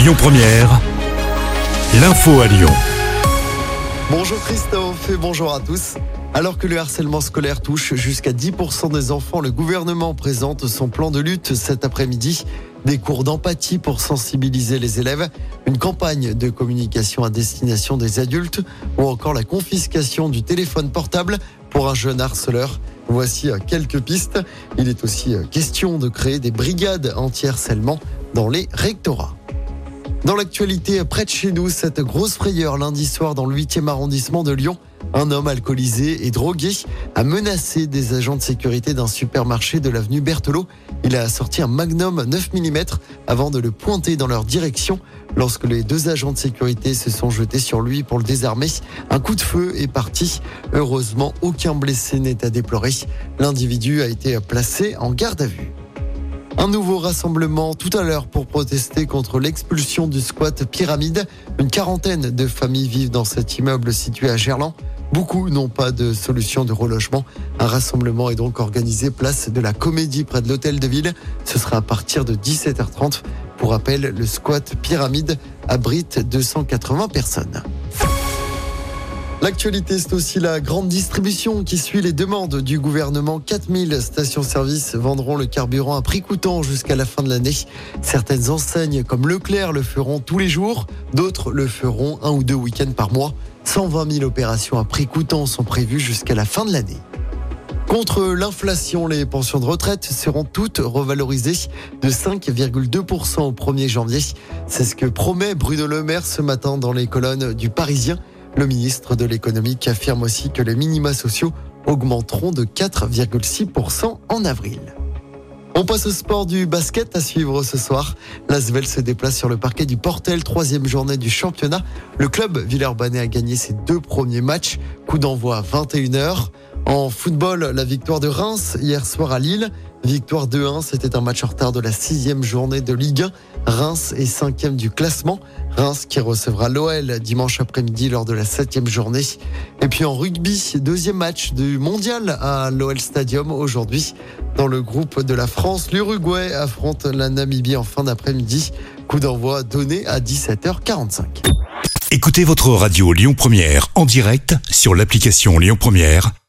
Lyon Première, l'info à Lyon. Bonjour Christophe et bonjour à tous. Alors que le harcèlement scolaire touche jusqu'à 10% des enfants, le gouvernement présente son plan de lutte cet après-midi. Des cours d'empathie pour sensibiliser les élèves, une campagne de communication à destination des adultes ou encore la confiscation du téléphone portable pour un jeune harceleur. Voici quelques pistes. Il est aussi question de créer des brigades anti-harcèlement dans les rectorats. Dans l'actualité, près de chez nous, cette grosse frayeur lundi soir dans le 8e arrondissement de Lyon. Un homme alcoolisé et drogué a menacé des agents de sécurité d'un supermarché de l'avenue Berthelot. Il a sorti un magnum 9 mm avant de le pointer dans leur direction. Lorsque les deux agents de sécurité se sont jetés sur lui pour le désarmer, un coup de feu est parti. Heureusement, aucun blessé n'est à déplorer. L'individu a été placé en garde à vue. Un nouveau rassemblement tout à l'heure pour protester contre l'expulsion du squat Pyramide. Une quarantaine de familles vivent dans cet immeuble situé à Gerland. Beaucoup n'ont pas de solution de relogement. Un rassemblement est donc organisé place de la Comédie près de l'hôtel de ville. Ce sera à partir de 17h30. Pour rappel, le squat Pyramide abrite 280 personnes. L'actualité, c'est aussi la grande distribution qui suit les demandes du gouvernement. 4000 stations-service vendront le carburant à prix coûtant jusqu'à la fin de l'année. Certaines enseignes comme Leclerc le feront tous les jours, d'autres le feront un ou deux week-ends par mois. 120 000 opérations à prix coûtant sont prévues jusqu'à la fin de l'année. Contre l'inflation, les pensions de retraite seront toutes revalorisées de 5,2% au 1er janvier. C'est ce que promet Bruno Le Maire ce matin dans les colonnes du Parisien. Le ministre de l'économie affirme aussi que les minima sociaux augmenteront de 4,6% en avril. On passe au sport du basket à suivre ce soir. L'Asvel se déplace sur le parquet du Portel, troisième journée du championnat. Le club Villeurbanne a gagné ses deux premiers matchs. Coup d'envoi à 21h. En football, la victoire de Reims hier soir à Lille. Victoire 2-1, c'était un match en retard de la sixième journée de Ligue 1. Reims est cinquième du classement. Reims qui recevra l'OL dimanche après-midi lors de la septième journée. Et puis en rugby, deuxième match du mondial à l'OL Stadium aujourd'hui. Dans le groupe de la France, l'Uruguay affronte la Namibie en fin d'après-midi. Coup d'envoi donné à 17h45. Écoutez votre radio Lyon Première en direct sur l'application Lyon Première,